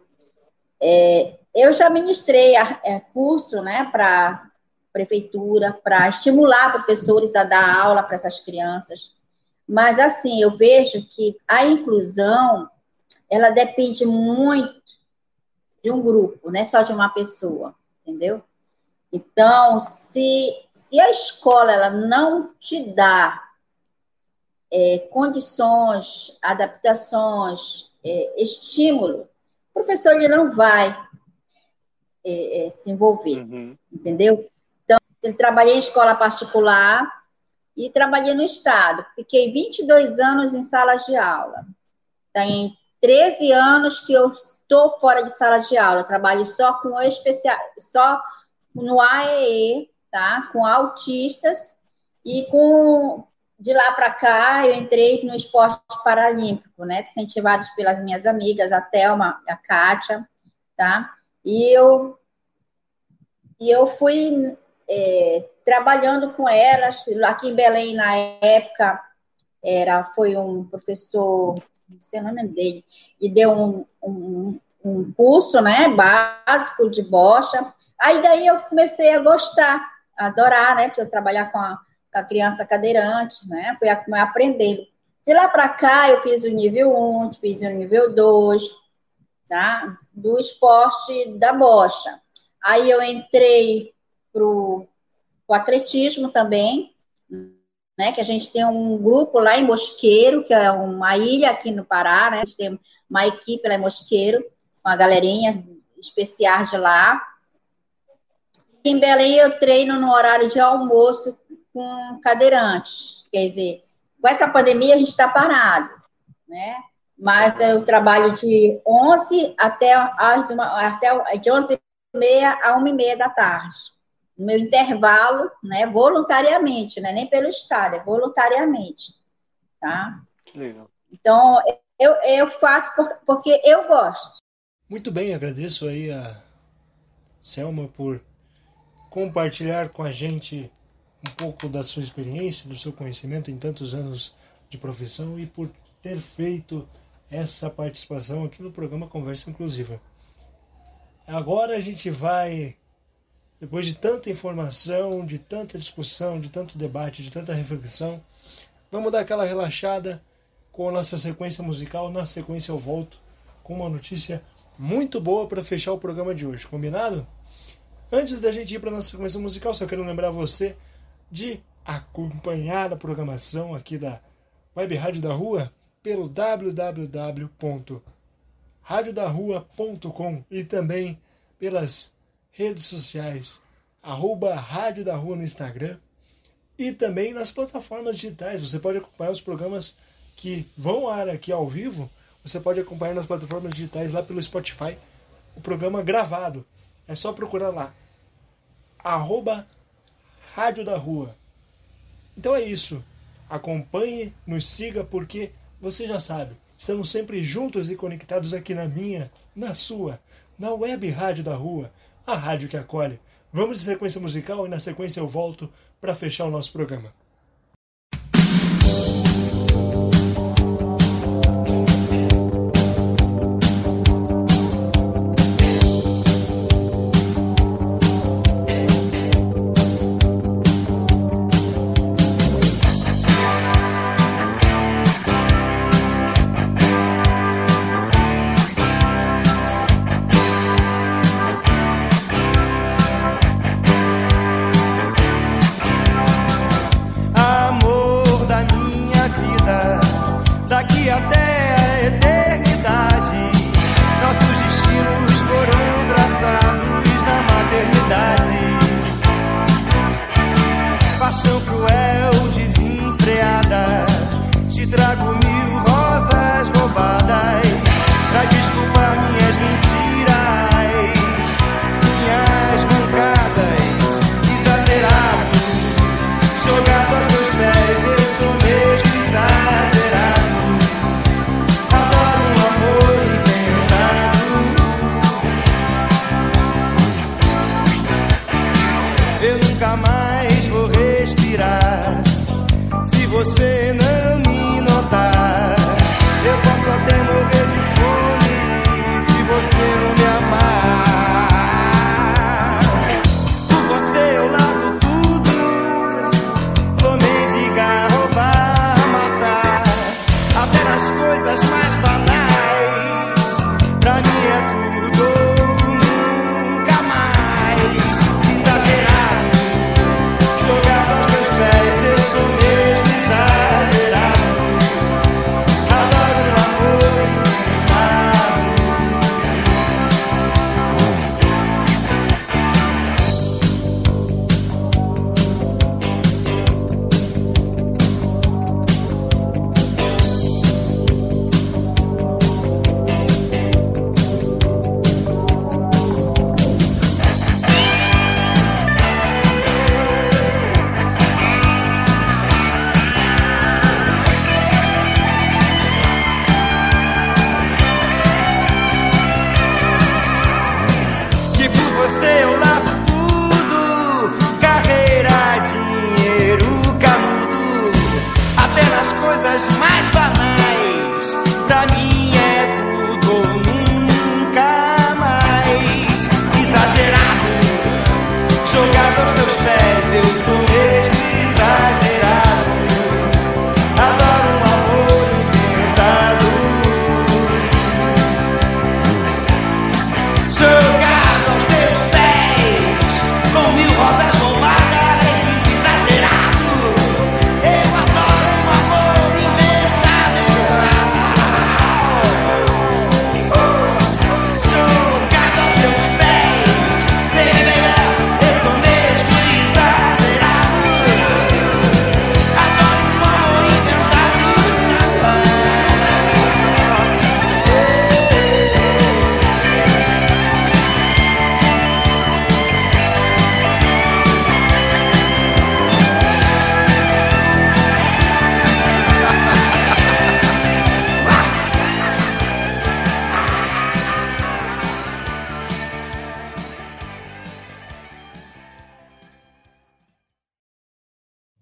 É, eu já ministrei a, é, curso, né, para prefeitura, para estimular professores a dar aula para essas crianças, mas assim, eu vejo que a inclusão, ela depende muito de um grupo, não é só de uma pessoa, entendeu? Então, se, se a escola ela não te dá é, condições, adaptações, é, estímulo, o professor ele não vai é, é se envolver, uhum. entendeu? Então, eu trabalhei em escola particular e trabalhei no Estado. Fiquei 22 anos em salas de aula. Tem 13 anos que eu estou fora de sala de aula. Eu trabalho só com especial, só no AEE, tá? Com autistas e com de lá para cá eu entrei no esporte paralímpico, né? Incentivados pelas minhas amigas, a Thelma, a Kátia, tá? E eu e eu fui é, trabalhando com elas aqui em Belém na época era foi um professor não sei o nome dele e deu um, um, um curso né básico de bocha Aí daí eu comecei a gostar, a adorar, né? Porque eu trabalhar com a, com a criança cadeirante, né? Fui aprendendo. De lá para cá, eu fiz o nível 1, fiz o nível 2, tá? Do esporte da bocha. Aí eu entrei pro o atletismo também, né? Que a gente tem um grupo lá em Mosqueiro, que é uma ilha aqui no Pará, né? A gente tem uma equipe lá em Mosqueiro, uma galerinha especial de lá, em Belém eu treino no horário de almoço com cadeirantes. Quer dizer, com essa pandemia a gente está parado, né? Mas eu trabalho de 11 até, as uma, até de 11 e meia a 1 e meia da tarde. No meu intervalo, né, voluntariamente, né, nem pelo Estado, é voluntariamente, tá? Legal. Então, eu, eu faço por, porque eu gosto. Muito bem, agradeço aí a Selma por compartilhar com a gente um pouco da sua experiência, do seu conhecimento em tantos anos de profissão e por ter feito essa participação aqui no programa Conversa Inclusiva. Agora a gente vai, depois de tanta informação, de tanta discussão, de tanto debate, de tanta reflexão, vamos dar aquela relaxada com a nossa sequência musical. Na sequência eu volto com uma notícia muito boa para fechar o programa de hoje, combinado? Antes da gente ir para nossa sequência musical, só quero lembrar você de acompanhar a programação aqui da Web Rádio da Rua pelo www.radiodarrua.com e também pelas redes sociais arroba Rádio da Rua no Instagram e também nas plataformas digitais. Você pode acompanhar os programas que vão ar aqui ao vivo. Você pode acompanhar nas plataformas digitais lá pelo Spotify o programa gravado. É só procurar lá. Arroba Rádio da Rua. Então é isso. Acompanhe, nos siga, porque você já sabe, estamos sempre juntos e conectados aqui na minha, na sua, na web Rádio da Rua, a rádio que acolhe. Vamos de sequência musical e na sequência eu volto para fechar o nosso programa.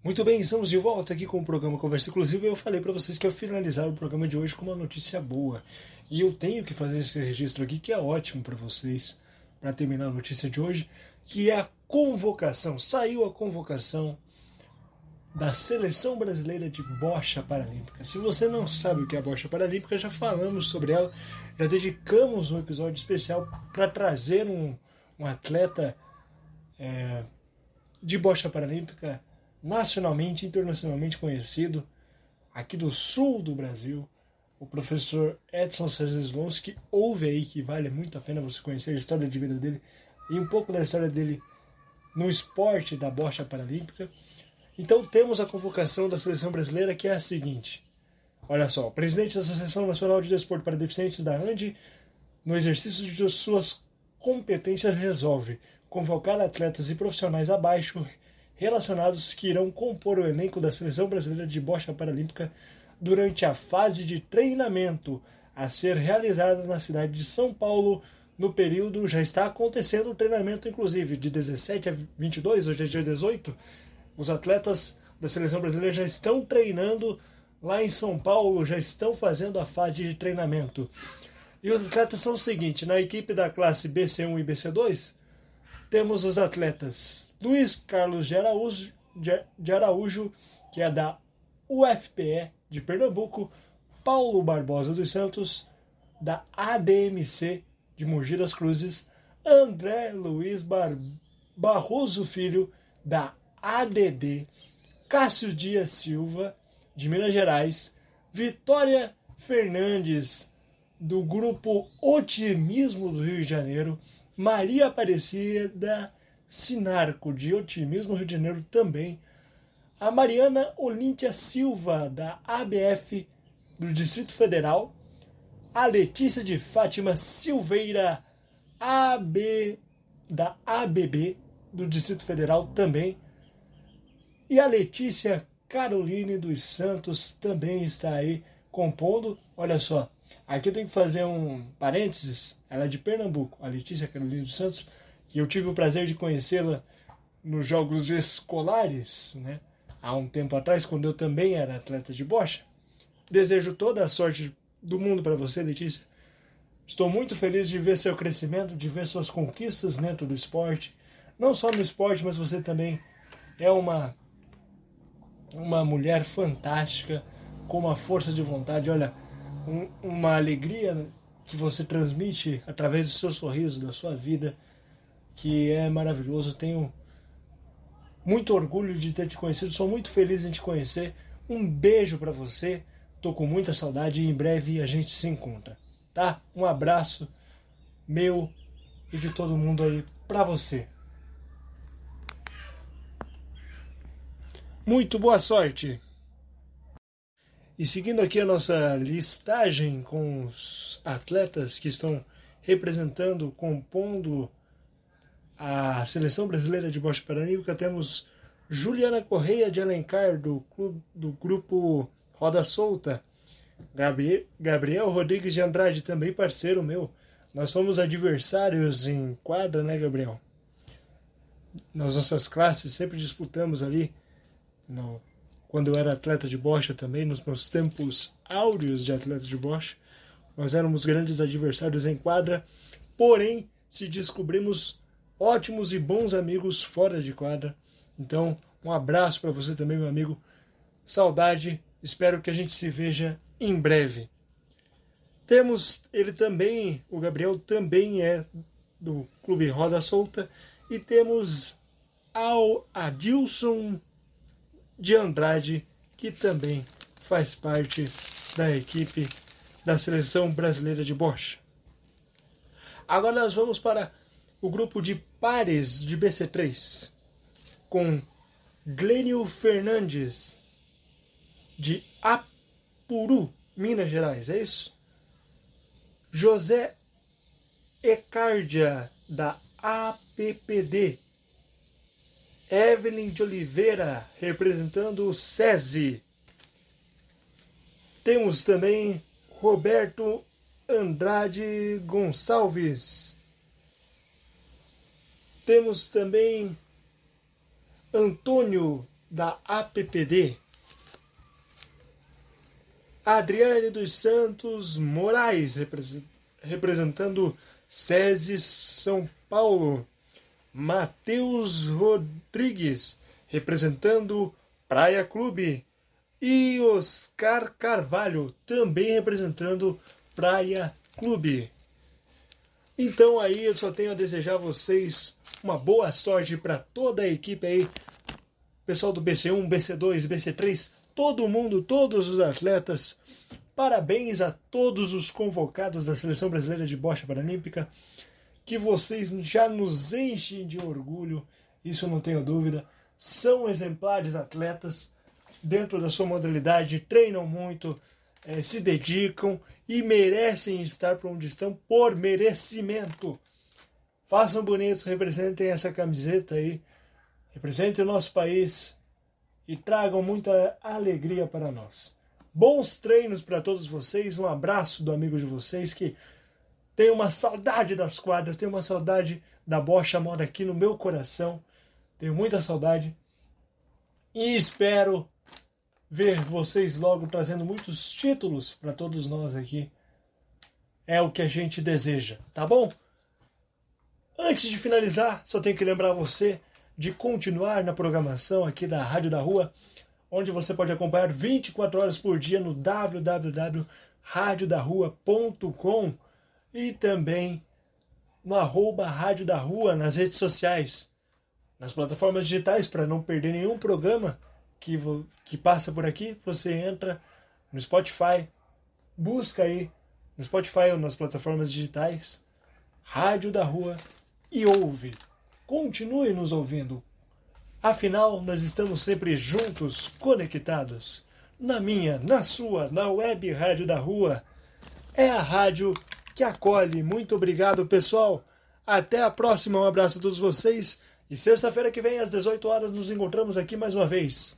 Muito bem, estamos de volta aqui com o programa Conversa Inclusiva eu falei para vocês que eu finalizar o programa de hoje com uma notícia boa. E eu tenho que fazer esse registro aqui que é ótimo para vocês, para terminar a notícia de hoje, que é a convocação. Saiu a convocação da Seleção Brasileira de Bocha Paralímpica. Se você não sabe o que é a Bocha Paralímpica, já falamos sobre ela, já dedicamos um episódio especial para trazer um, um atleta é, de bocha paralímpica nacionalmente e internacionalmente conhecido aqui do sul do Brasil, o professor Edson Sazslonski. Ouve aí que vale muito a pena você conhecer a história de vida dele e um pouco da história dele no esporte da bocha paralímpica. Então temos a convocação da seleção brasileira que é a seguinte. Olha só, o presidente da Associação Nacional de Desporto para Deficientes da ANDI, no exercício de suas competências, resolve convocar atletas e profissionais abaixo relacionados que irão compor o elenco da Seleção Brasileira de Bocha Paralímpica durante a fase de treinamento a ser realizada na cidade de São Paulo no período já está acontecendo o treinamento inclusive de 17 a 22, hoje é dia 18. Os atletas da seleção brasileira já estão treinando lá em São Paulo, já estão fazendo a fase de treinamento. E os atletas são o seguinte, na equipe da classe BC1 e BC2, temos os atletas Luiz Carlos de Araújo, de Araújo, que é da UFPE de Pernambuco, Paulo Barbosa dos Santos, da ADMC de Mogi das Cruzes, André Luiz Bar Barroso Filho, da ADD, Cássio Dias Silva, de Minas Gerais, Vitória Fernandes, do grupo Otimismo do Rio de Janeiro, Maria Aparecida Sinarco, de Otimismo Rio de Janeiro também, a Mariana Olíntia Silva, da ABF do Distrito Federal, a Letícia de Fátima Silveira, AB, da ABB do Distrito Federal também, e a Letícia Caroline dos Santos também está aí compondo. Olha só, aqui eu tenho que fazer um parênteses. Ela é de Pernambuco, a Letícia Caroline dos Santos, que eu tive o prazer de conhecê-la nos jogos escolares, né? Há um tempo atrás, quando eu também era atleta de bocha. Desejo toda a sorte do mundo para você, Letícia. Estou muito feliz de ver seu crescimento, de ver suas conquistas dentro do esporte. Não só no esporte, mas você também é uma uma mulher fantástica, com uma força de vontade. Olha, um, uma alegria que você transmite através do seu sorriso, da sua vida, que é maravilhoso. Tenho muito orgulho de ter te conhecido, sou muito feliz em te conhecer. Um beijo para você. Tô com muita saudade e em breve a gente se encontra, tá? Um abraço meu e de todo mundo aí para você. Muito boa sorte! E seguindo aqui a nossa listagem com os atletas que estão representando, compondo a seleção brasileira de bocha paralímpica, temos Juliana Correia de Alencar, do, clube, do grupo Roda Solta, Gabriel, Gabriel Rodrigues de Andrade, também parceiro meu. Nós somos adversários em quadra, né, Gabriel? Nas nossas classes, sempre disputamos ali no quando eu era atleta de bocha também, nos meus tempos áureos de atleta de bocha. Nós éramos grandes adversários em quadra, porém se descobrimos ótimos e bons amigos fora de quadra. Então, um abraço para você também, meu amigo. Saudade. Espero que a gente se veja em breve. Temos ele também, o Gabriel também é do Clube Roda Solta e temos ao Adilson de Andrade, que também faz parte da equipe da seleção brasileira de bocha. Agora nós vamos para o grupo de pares de BC3 com Glênio Fernandes de Apuru, Minas Gerais, é isso? José Ecardia da APPD Evelyn de Oliveira, representando o SESI. Temos também Roberto Andrade Gonçalves. Temos também Antônio da APPD. Adriane dos Santos Moraes, representando SESI São Paulo. Matheus Rodrigues, representando Praia Clube. E Oscar Carvalho, também representando Praia Clube. Então aí eu só tenho a desejar a vocês uma boa sorte para toda a equipe aí. Pessoal do BC1, BC2, BC3, todo mundo, todos os atletas. Parabéns a todos os convocados da Seleção Brasileira de Bocha Paralímpica que vocês já nos enchem de orgulho, isso não tenho dúvida. São exemplares atletas dentro da sua modalidade, treinam muito, é, se dedicam e merecem estar para onde estão por merecimento. Façam bonito, representem essa camiseta aí, representem o nosso país e tragam muita alegria para nós. Bons treinos para todos vocês, um abraço do amigo de vocês que tenho uma saudade das quadras, tenho uma saudade da bocha mora aqui no meu coração. Tenho muita saudade. E espero ver vocês logo trazendo muitos títulos para todos nós aqui. É o que a gente deseja, tá bom? Antes de finalizar, só tenho que lembrar você de continuar na programação aqui da Rádio da Rua, onde você pode acompanhar 24 horas por dia no www.radiodarrua.com e também no arroba Rádio da Rua nas redes sociais, nas plataformas digitais, para não perder nenhum programa que, que passa por aqui. Você entra no Spotify, busca aí no Spotify ou nas plataformas digitais Rádio da Rua e ouve. Continue nos ouvindo. Afinal, nós estamos sempre juntos, conectados. Na minha, na sua, na web Rádio da Rua. É a rádio que acolhe. Muito obrigado, pessoal. Até a próxima. Um abraço a todos vocês. E sexta-feira que vem, às 18 horas, nos encontramos aqui mais uma vez.